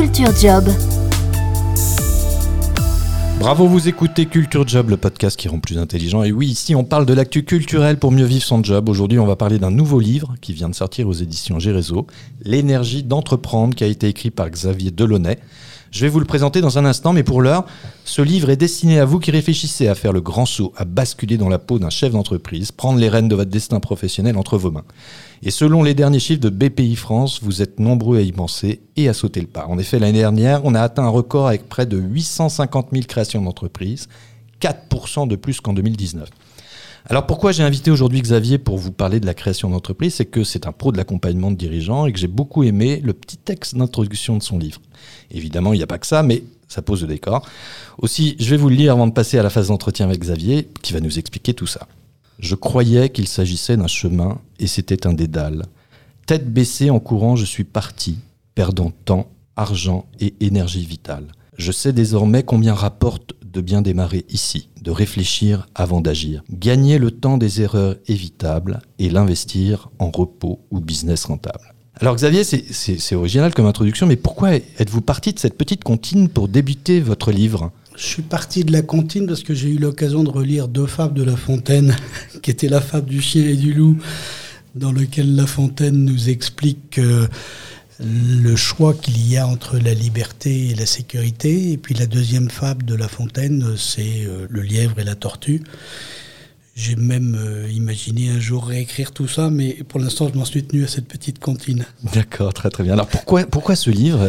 Culture Job. Bravo, vous écoutez Culture Job, le podcast qui rend plus intelligent. Et oui, ici, on parle de l'actu culturel pour mieux vivre son job. Aujourd'hui, on va parler d'un nouveau livre qui vient de sortir aux éditions Gérézo, L'énergie d'entreprendre, qui a été écrit par Xavier Delaunay. Je vais vous le présenter dans un instant, mais pour l'heure, ce livre est destiné à vous qui réfléchissez à faire le grand saut, à basculer dans la peau d'un chef d'entreprise, prendre les rênes de votre destin professionnel entre vos mains. Et selon les derniers chiffres de BPI France, vous êtes nombreux à y penser et à sauter le pas. En effet, l'année dernière, on a atteint un record avec près de 850 000 créations d'entreprises, 4% de plus qu'en 2019. Alors pourquoi j'ai invité aujourd'hui Xavier pour vous parler de la création d'entreprise? C'est que c'est un pro de l'accompagnement de dirigeants et que j'ai beaucoup aimé le petit texte d'introduction de son livre. Évidemment, il n'y a pas que ça, mais ça pose le décor. Aussi, je vais vous le lire avant de passer à la phase d'entretien avec Xavier, qui va nous expliquer tout ça. Je croyais qu'il s'agissait d'un chemin et c'était un dédale. Tête baissée en courant, je suis parti, perdant temps, argent et énergie vitale. Je sais désormais combien rapporte de bien démarrer ici, de réfléchir avant d'agir, gagner le temps des erreurs évitables et l'investir en repos ou business rentable. Alors Xavier, c'est original comme introduction, mais pourquoi êtes-vous parti de cette petite comptine pour débuter votre livre? Je suis parti de la comptine parce que j'ai eu l'occasion de relire deux fables de La Fontaine, qui était la fable du chien et du loup, dans lequel La Fontaine nous explique le choix qu'il y a entre la liberté et la sécurité. Et puis la deuxième fable de La Fontaine, c'est euh, le lièvre et la tortue. J'ai même euh, imaginé un jour réécrire tout ça, mais pour l'instant, je m'en suis tenu à cette petite comptine. D'accord, très très bien. Alors pourquoi, pourquoi ce livre?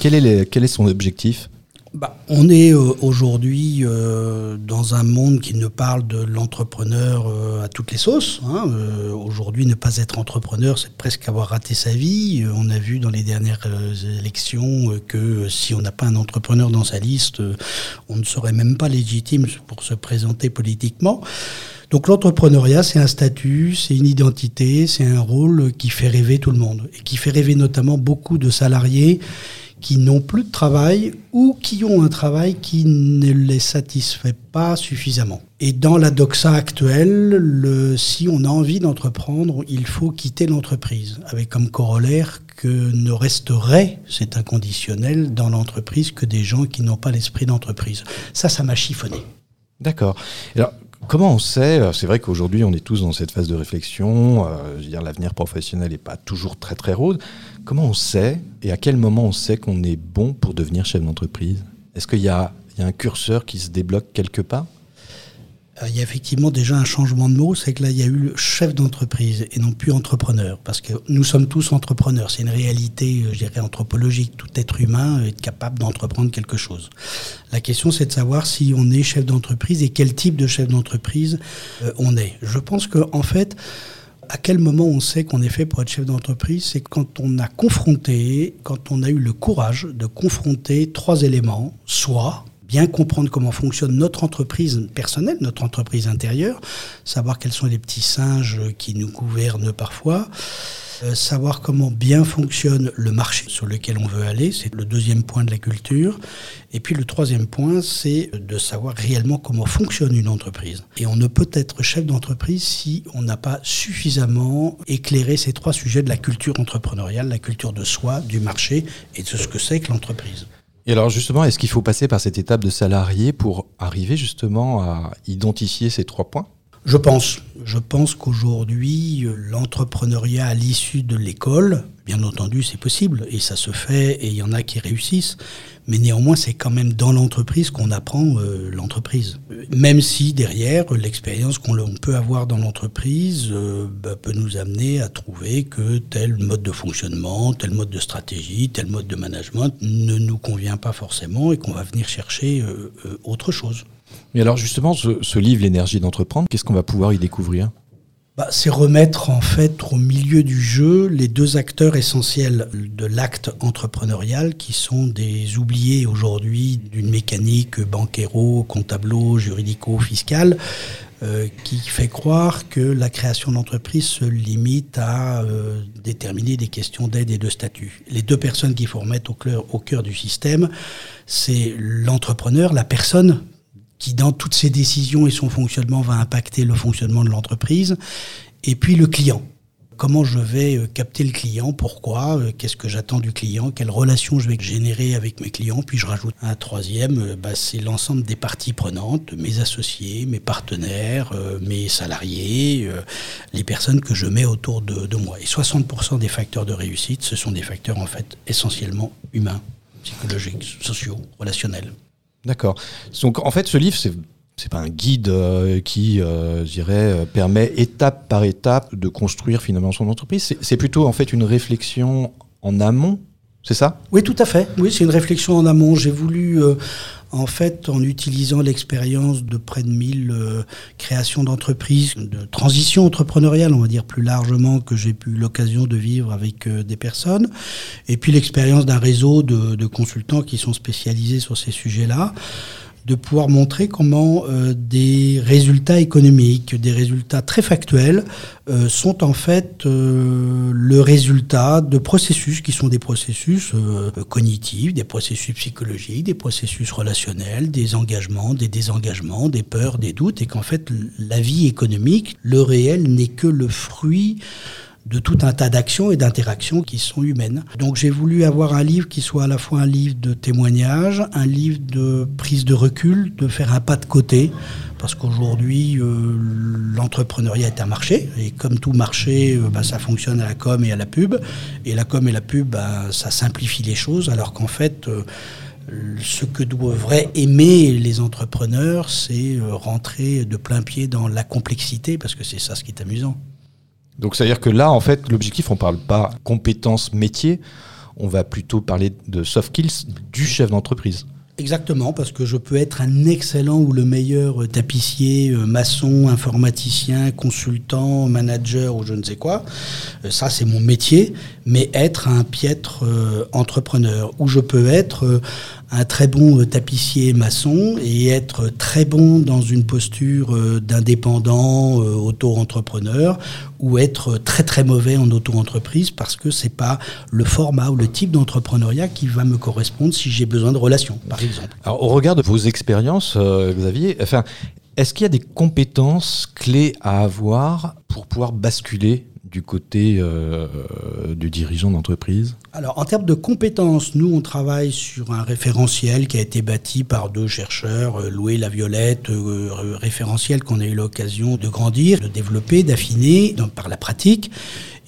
Quel, est quel est son objectif? Bah, on est euh, aujourd'hui euh, dans un monde qui ne parle de l'entrepreneur euh, à toutes les sauces. Hein. aujourd'hui, ne pas être entrepreneur, c'est presque avoir raté sa vie. on a vu dans les dernières élections que si on n'a pas un entrepreneur dans sa liste, on ne serait même pas légitime pour se présenter politiquement. Donc l'entrepreneuriat, c'est un statut, c'est une identité, c'est un rôle qui fait rêver tout le monde et qui fait rêver notamment beaucoup de salariés qui n'ont plus de travail ou qui ont un travail qui ne les satisfait pas suffisamment. Et dans la doxa actuelle, le, si on a envie d'entreprendre, il faut quitter l'entreprise, avec comme corollaire que ne resterait, c'est inconditionnel, dans l'entreprise que des gens qui n'ont pas l'esprit d'entreprise. Ça, ça m'a chiffonné. D'accord. Alors, Comment on sait euh, C'est vrai qu'aujourd'hui, on est tous dans cette phase de réflexion. Euh, je veux dire, l'avenir professionnel n'est pas toujours très très rose. Comment on sait et à quel moment on sait qu'on est bon pour devenir chef d'entreprise? Est-ce qu'il y, a un curseur qui se débloque quelque part? Il y a effectivement déjà un changement de mot, c'est que là, il y a eu le chef d'entreprise et non plus entrepreneur, parce que nous sommes tous entrepreneurs. C'est une réalité, euh, je dirais, anthropologique. Tout être humain est capable d'entreprendre quelque chose. La question, c'est de savoir si on est chef d'entreprise et quel type de chef d'entreprise euh, on est. Je pense qu'en en fait, à quel moment on sait qu'on est fait pour être chef d'entreprise C'est quand on a confronté, quand on a eu le courage de confronter trois éléments, soit bien comprendre comment fonctionne notre entreprise personnelle, notre entreprise intérieure, savoir quels sont les petits singes qui nous gouvernent parfois, euh, savoir comment bien fonctionne le marché sur lequel on veut aller, c'est le deuxième point de la culture. Et puis le troisième point, c'est de savoir réellement comment fonctionne une entreprise. Et on ne peut être chef d'entreprise si on n'a pas suffisamment éclairé ces trois sujets de la culture entrepreneuriale, la culture de soi, du marché et de ce que c'est que l'entreprise. Et alors justement, est-ce qu'il faut passer par cette étape de salarié pour arriver justement à identifier ces trois points? Je pense. Je pense qu'aujourd'hui, l'entrepreneuriat à l'issue de l'école, bien entendu, c'est possible et ça se fait et il y en a qui réussissent. Mais néanmoins, c'est quand même dans l'entreprise qu'on apprend euh, l'entreprise. Même si derrière, l'expérience qu'on peut avoir dans l'entreprise euh, bah, peut nous amener à trouver que tel mode de fonctionnement, tel mode de stratégie, tel mode de management ne nous convient pas forcément et qu'on va venir chercher euh, autre chose. Mais alors justement, ce, livre, L'énergie d'entreprendre, qu'est-ce qu'on va pouvoir y découvrir? Bah, c'est remettre en fait au milieu du jeu les deux acteurs essentiels de l'acte entrepreneurial qui sont des oubliés aujourd'hui d'une mécanique banquéro, comptablo, juridico-fiscale euh, qui fait croire que la création d'entreprise se limite à euh, déterminer des questions d'aide et de statut. Les deux personnes qu'il faut remettre au cœur, au cœur du système, c'est l'entrepreneur, la personne qui dans toutes ses décisions et son fonctionnement va impacter le fonctionnement de l'entreprise, et puis le client. comment je vais capter le client, pourquoi, qu'est-ce que j'attends du client, quelle relation je vais générer avec mes clients? Puis je rajoute un troisième, bah, c'est l'ensemble des parties prenantes, mes associés, mes partenaires, mes salariés, les personnes que je mets autour de, de moi. Et 60% des facteurs de réussite, ce sont des facteurs en fait essentiellement humains, psychologiques, sociaux, relationnels. D'accord. Donc en fait, ce livre, c'est pas un guide euh, qui, euh, je dirais, euh, permet étape par étape de construire finalement son entreprise. C'est plutôt en fait une réflexion en amont, c'est ça? Oui, tout à fait. Oui, c'est une réflexion en amont. J'ai voulu en fait, en utilisant l'expérience de près de 1000 euh, créations d'entreprises, de transition entrepreneuriale, on va dire plus largement, que j'ai eu l'occasion de vivre avec euh, des personnes, et puis l'expérience d'un réseau de, de, consultants qui sont spécialisés sur ces sujets-là, de pouvoir montrer comment euh, des résultats économiques, des résultats très factuels, euh, sont en fait euh, le résultat de processus qui sont des processus cognitifs, des processus psychologiques, des processus relationnels, des engagements, des désengagements, des peurs, des doutes, et qu'en fait la vie économique, le réel n'est que le fruit de tout un tas d'actions et d'interactions qui sont humaines. Donc j'ai voulu avoir un livre qui soit à la fois un livre de témoignage, un livre de prise de recul, de faire un pas de côté, parce qu'aujourd'hui euh, l'entrepreneuriat est un marché, et comme tout marché, euh, bah, ça fonctionne à la com et à la pub, et la com et la pub, bah, ça simplifie les choses, alors qu'en fait... Euh, ce que devraient aimer les entrepreneurs, c'est rentrer de plein pied dans la complexité, parce que c'est ça ce qui est amusant. Donc c'est-à-dire que là, en fait, l'objectif, on ne parle pas compétences métiers, on va plutôt parler de soft skills du chef d'entreprise. Exactement, parce que je peux être un excellent ou le meilleur euh, tapissier, euh, maçon, informaticien, consultant, manager ou je ne sais quoi. Euh, ça, c'est mon métier. Mais être un piètre entrepreneur, où je peux être un très bon tapissier maçon et être très bon dans une posture d'indépendant, auto-entrepreneur, ou être très très mauvais en auto-entreprise parce que c'est pas le format ou le type d'entrepreneuriat qui va me correspondre si j'ai besoin de relations, par alors, au regard de vos expériences, euh, Xavier, enfin, est-ce qu'il y a des compétences clés à avoir pour pouvoir basculer du côté euh, du dirigeant d'entreprise Alors, en termes de compétences, nous, on travaille sur un référentiel qui a été bâti par deux chercheurs, euh, Louis Laviolette, référentiel qu'on a eu l'occasion de grandir, de développer, d'affiner par la pratique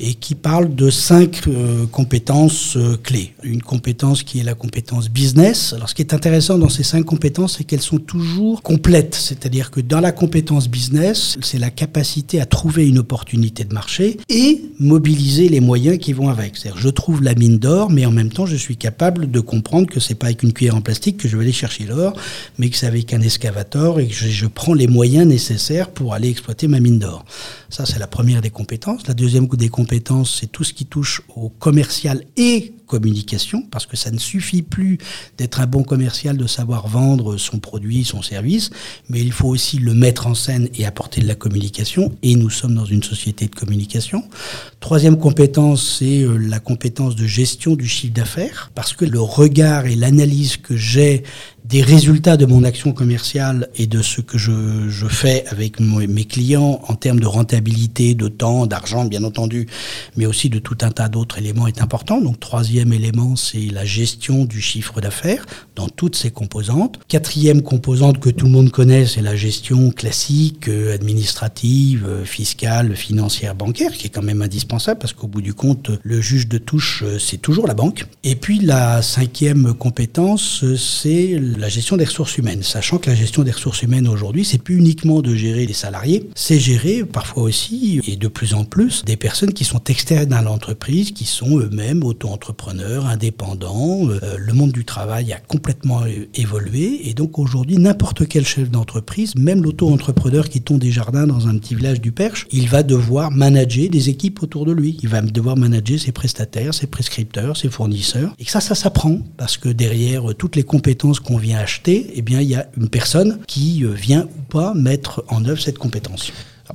et qui parle de cinq euh, compétences euh, clés. Une compétence qui est la compétence business. Alors ce qui est intéressant dans ces cinq compétences, c'est qu'elles sont toujours complètes. C'est-à-dire que dans la compétence business, c'est la capacité à trouver une opportunité de marché et mobiliser les moyens qui vont avec. C'est-à-dire je trouve la mine d'or, mais en même temps je suis capable de comprendre que c'est pas avec une cuillère en plastique que je vais aller chercher l'or, mais que c'est avec un excavateur et que je, je prends les moyens nécessaires pour aller exploiter ma mine d'or. Ça c'est la première des compétences. La deuxième des compétences c'est tout ce qui touche au commercial et communication, parce que ça ne suffit plus d'être un bon commercial, de savoir vendre son produit, son service, mais il faut aussi le mettre en scène et apporter de la communication, et nous sommes dans une société de communication. Troisième compétence, c'est euh, la compétence de gestion du chiffre d'affaires, parce que le regard et l'analyse que j'ai des résultats de mon action commerciale et de ce que je, fais avec mes clients en termes de rentabilité, de temps, d'argent, bien entendu, mais aussi de tout un tas d'autres éléments est important. Donc, troisième élément, c'est la gestion du chiffre d'affaires dans toutes ses composantes. Quatrième composante que tout le monde connaît, c'est la gestion classique, euh, administrative, euh, fiscale, financière, bancaire, qui est quand même indispensable parce qu'au bout du compte, le juge de touche, euh, c'est toujours la banque. Et puis, la cinquième compétence, c'est la gestion des ressources humaines, sachant que la gestion des ressources humaines aujourd'hui, c'est plus uniquement de gérer les salariés, c'est gérer parfois aussi, et de plus en plus, des personnes qui sont externes à l'entreprise, qui sont eux-mêmes auto-entrepreneurs, indépendants. Euh, le monde du travail a complètement évolué, et donc aujourd'hui, n'importe quel chef d'entreprise, même l'auto-entrepreneur qui tombe des jardins dans un petit village du Perche, il va devoir manager des équipes autour de lui. Il va devoir manager ses prestataires, ses prescripteurs, ses fournisseurs. Et ça, ça s'apprend, parce que derrière toutes les compétences qu'on vient acheter, eh bien, il y a une personne qui euh, vient ou pas mettre en œuvre cette compétence.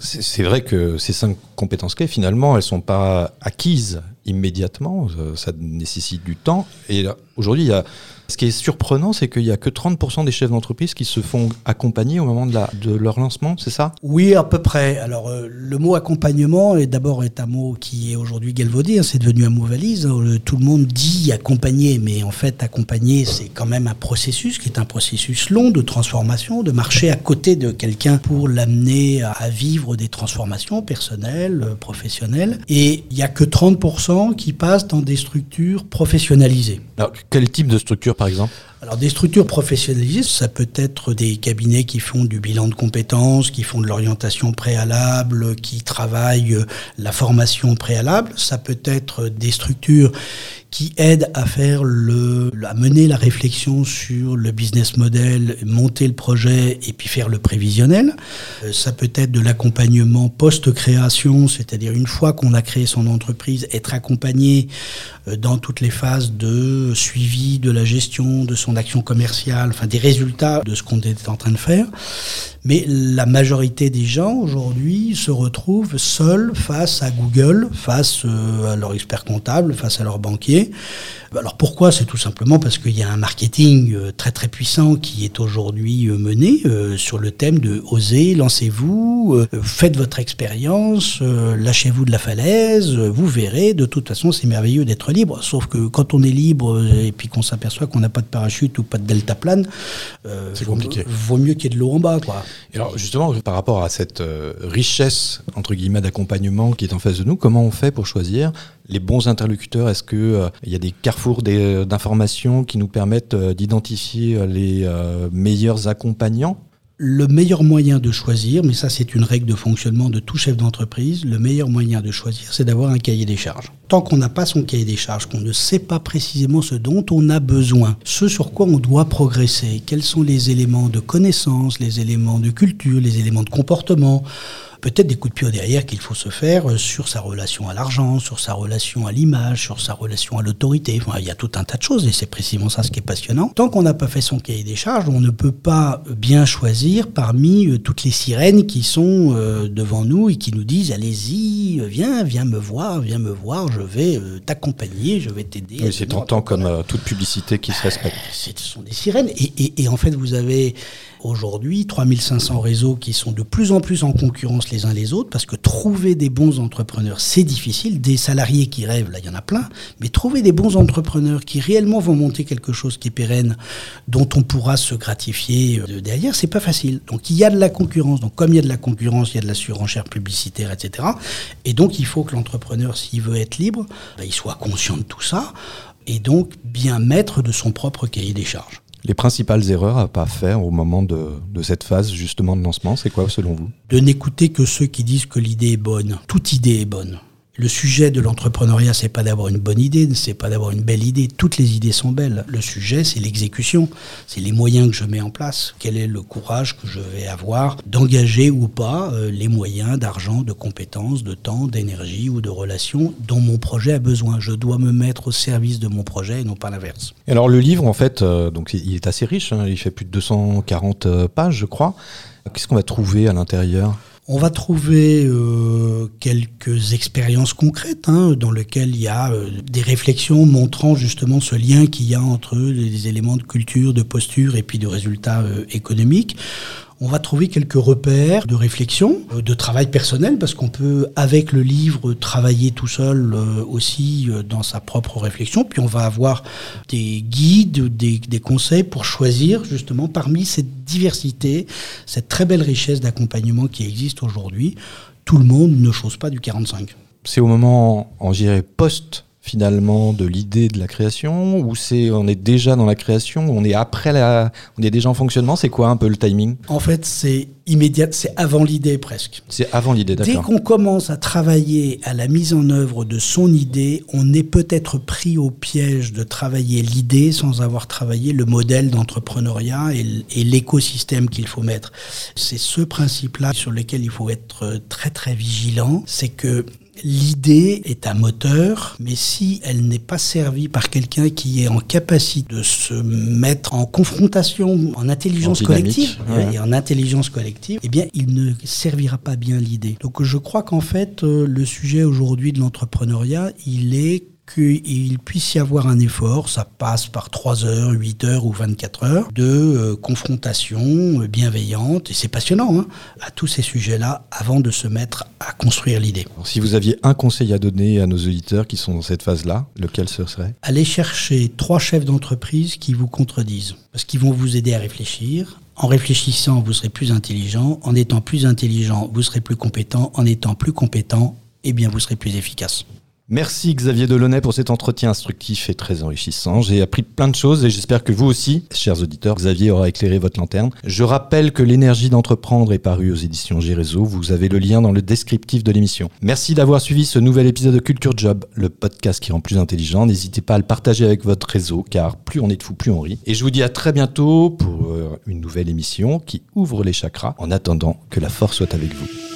C'est vrai que ces cinq compétences clés, finalement, elles sont pas acquises. immédiatement, ça nécessite du temps. Et aujourd'hui, il y a ce qui est surprenant, c'est qu'il n'y a que 30% des chefs d'entreprise qui se font accompagner au moment de, la, de leur lancement, c'est ça? Oui, à peu près. Alors, euh, le mot accompagnement est d'abord est un mot qui est aujourd'hui galvaudé, hein, c'est devenu un mot valise. Euh, tout le monde dit accompagner, mais en fait, accompagner, c'est quand même un processus qui est un processus long de transformation, de marcher à côté de quelqu'un pour l'amener à vivre des transformations personnelles, euh, professionnelles. Et il n'y a que 30% qui passent dans des structures professionnalisées. Alors, quel type de structure par exemple? Alors des structures professionnalisées, ça peut être des cabinets qui font du bilan de compétences, qui font de l'orientation préalable, qui travaillent la formation préalable. Ça peut être des structures qui aident à faire le, à mener la réflexion sur le business model, monter le projet et puis faire le prévisionnel. Euh, ça peut être de l'accompagnement post-création, c'est-à-dire une fois qu'on a créé son entreprise, être accompagné euh, dans toutes les phases de suivi de la gestion de son action commerciale, enfin des résultats de ce qu'on est en train de faire. Mais la majorité des gens aujourd'hui se retrouvent seuls face à Google, face euh, à leur expert comptable, face à leur banquier. Alors pourquoi? C'est tout simplement parce qu'il y a un marketing euh, très très puissant qui est aujourd'hui euh, mené sur le thème de oser, lancez-vous, faites votre expérience, lâchez-vous de la falaise, vous verrez, de toute façon c'est merveilleux d'être libre, sauf que quand on est libre et puis qu'on s'aperçoit qu'on n'a pas de parachute ou pas de deltaplane, c'est compliqué. Vaut mieux qu'il y ait de l'eau en bas. Quoi. Alors justement, par rapport à cette euh, richesse entre guillemets d'accompagnement qui est en face de nous, comment on fait pour choisir les bons interlocuteurs? Est-ce qu'il euh, il y a des carrefours euh, d'informations qui nous permettent d'identifier les meilleurs accompagnants? Le meilleur moyen de choisir, mais ça c'est une règle de fonctionnement de tout chef d'entreprise, le meilleur moyen de choisir, c'est d'avoir un cahier des charges. Tant qu'on n'a pas son cahier des charges, qu'on ne sait pas précisément ce dont on a besoin, ce sur quoi on doit progresser, quels sont les éléments de connaissance, les éléments de culture, les éléments de comportement, peut-être des coups de pied derrière qu'il faut se faire euh, sur sa relation à l'argent, sur sa relation à l'image, sur sa relation à l'autorité. Enfin, il y a tout un tas de choses et c'est précisément ça ce qui est passionnant. Tant qu'on n'a pas fait son cahier des charges, on ne peut pas bien choisir parmi euh, toutes les sirènes qui sont euh, devant nous et qui nous disent allez-y, viens, viens me voir, viens me voir, je vais t'accompagner, je vais t'aider. Oui, c'est tentant comme toute publicité qui se respecte. Ce sont des sirènes et, et, et en fait vous avez aujourd'hui 3500 réseaux qui sont de plus en plus en concurrence les uns les autres parce que trouver des bons entrepreneurs, c'est difficile. Des salariés qui rêvent, là, il y en a plein. Mais trouver des bons entrepreneurs qui réellement vont monter quelque chose qui est pérenne, dont on pourra se gratifier euh, derrière, c'est pas facile. Donc il y a de la concurrence. Donc comme il y a de la concurrence, il y a de la surenchère publicitaire, etc. Et donc il faut que l'entrepreneur, s'il veut être libre, ben, il soit conscient de tout ça et donc bien maître de son propre cahier des charges. Les principales erreurs à pas faire au moment de, de cette phase justement de lancement, c'est quoi selon vous? De n'écouter que ceux qui disent que l'idée est bonne. Toute idée est bonne. Le sujet de l'entrepreneuriat, c'est pas d'avoir une bonne idée, c'est pas d'avoir une belle idée. Toutes les idées sont belles. Le sujet, c'est l'exécution, c'est les moyens que je mets en place. Quel est le courage que je vais avoir d'engager ou pas euh, les moyens d'argent, de compétences, de temps, d'énergie ou de relations dont mon projet a besoin. Je dois me mettre au service de mon projet et non pas l'inverse. Alors le livre, en fait, euh, donc il est assez riche. Hein. il fait plus de 240 euh, pages, je crois. Qu'est-ce qu'on va trouver à l'intérieur? On va trouver euh, quelques expériences concrètes hein, dans lesquelles il y a euh, des réflexions montrant justement ce lien qu'il y a entre les éléments de culture, de posture et puis de résultats euh, économiques on va trouver quelques repères de réflexion, euh, de travail personnel, parce qu'on peut, avec le livre, travailler tout seul euh, aussi euh, dans sa propre réflexion. Puis on va avoir des guides, des, conseils pour choisir justement parmi cette diversité, cette très belle richesse d'accompagnement qui existe aujourd'hui. Tout le monde ne chose pas du 45. C'est au moment, en dirait, post finalement de l'idée de la création ou c'est on est déjà dans la création on est après la on est déjà en fonctionnement c'est quoi un peu le timing? En fait c'est immédiat c'est avant l'idée presque. C'est avant l'idée d'accord. dès qu'on commence à travailler à la mise en œuvre de son idée on est peut-être pris au piège de travailler l'idée sans avoir travaillé le modèle d'entrepreneuriat et, et l'écosystème qu'il faut mettre. C'est ce principe là sur lequel il faut être très très vigilant c'est que L'idée est un moteur, mais si elle n'est pas servie par quelqu'un qui est en capacité de se mettre en confrontation, en intelligence collective, et en intelligence collective, eh bien, il ne servira pas bien l'idée. Donc, je crois qu'en fait, euh, le sujet aujourd'hui de l'entrepreneuriat, il est qu'il puisse y avoir un effort, ça passe par 3 heures, 8 heures ou 24 heures, de euh, confrontation euh, bienveillante, et c'est passionnant, hein, à tous ces sujets-là, avant de se mettre à construire l'idée. Si vous aviez un conseil à donner à nos auditeurs qui sont dans cette phase-là, lequel ce serait? Allez chercher trois chefs d'entreprise qui vous contredisent, parce qu'ils vont vous aider à réfléchir, en réfléchissant, vous serez plus intelligent. En étant plus intelligent, vous serez plus compétent. En étant plus compétent, eh bien, vous serez plus efficace. Merci Xavier Delaunay pour cet entretien instructif et très enrichissant. J'ai appris plein de choses et j'espère que vous aussi, chers auditeurs, Xavier aura éclairé votre lanterne. Je rappelle que l'énergie d'entreprendre est parue aux éditions Gérézo. Vous avez le lien dans le descriptif de l'émission. Merci d'avoir suivi ce nouvel épisode de Culture Job, le podcast qui rend plus intelligent. N'hésitez pas à le partager avec votre réseau car plus on est de fous, plus on rit. Et je vous dis à très bientôt pour euh, une nouvelle émission qui ouvre les chakras en attendant que la force soit avec vous.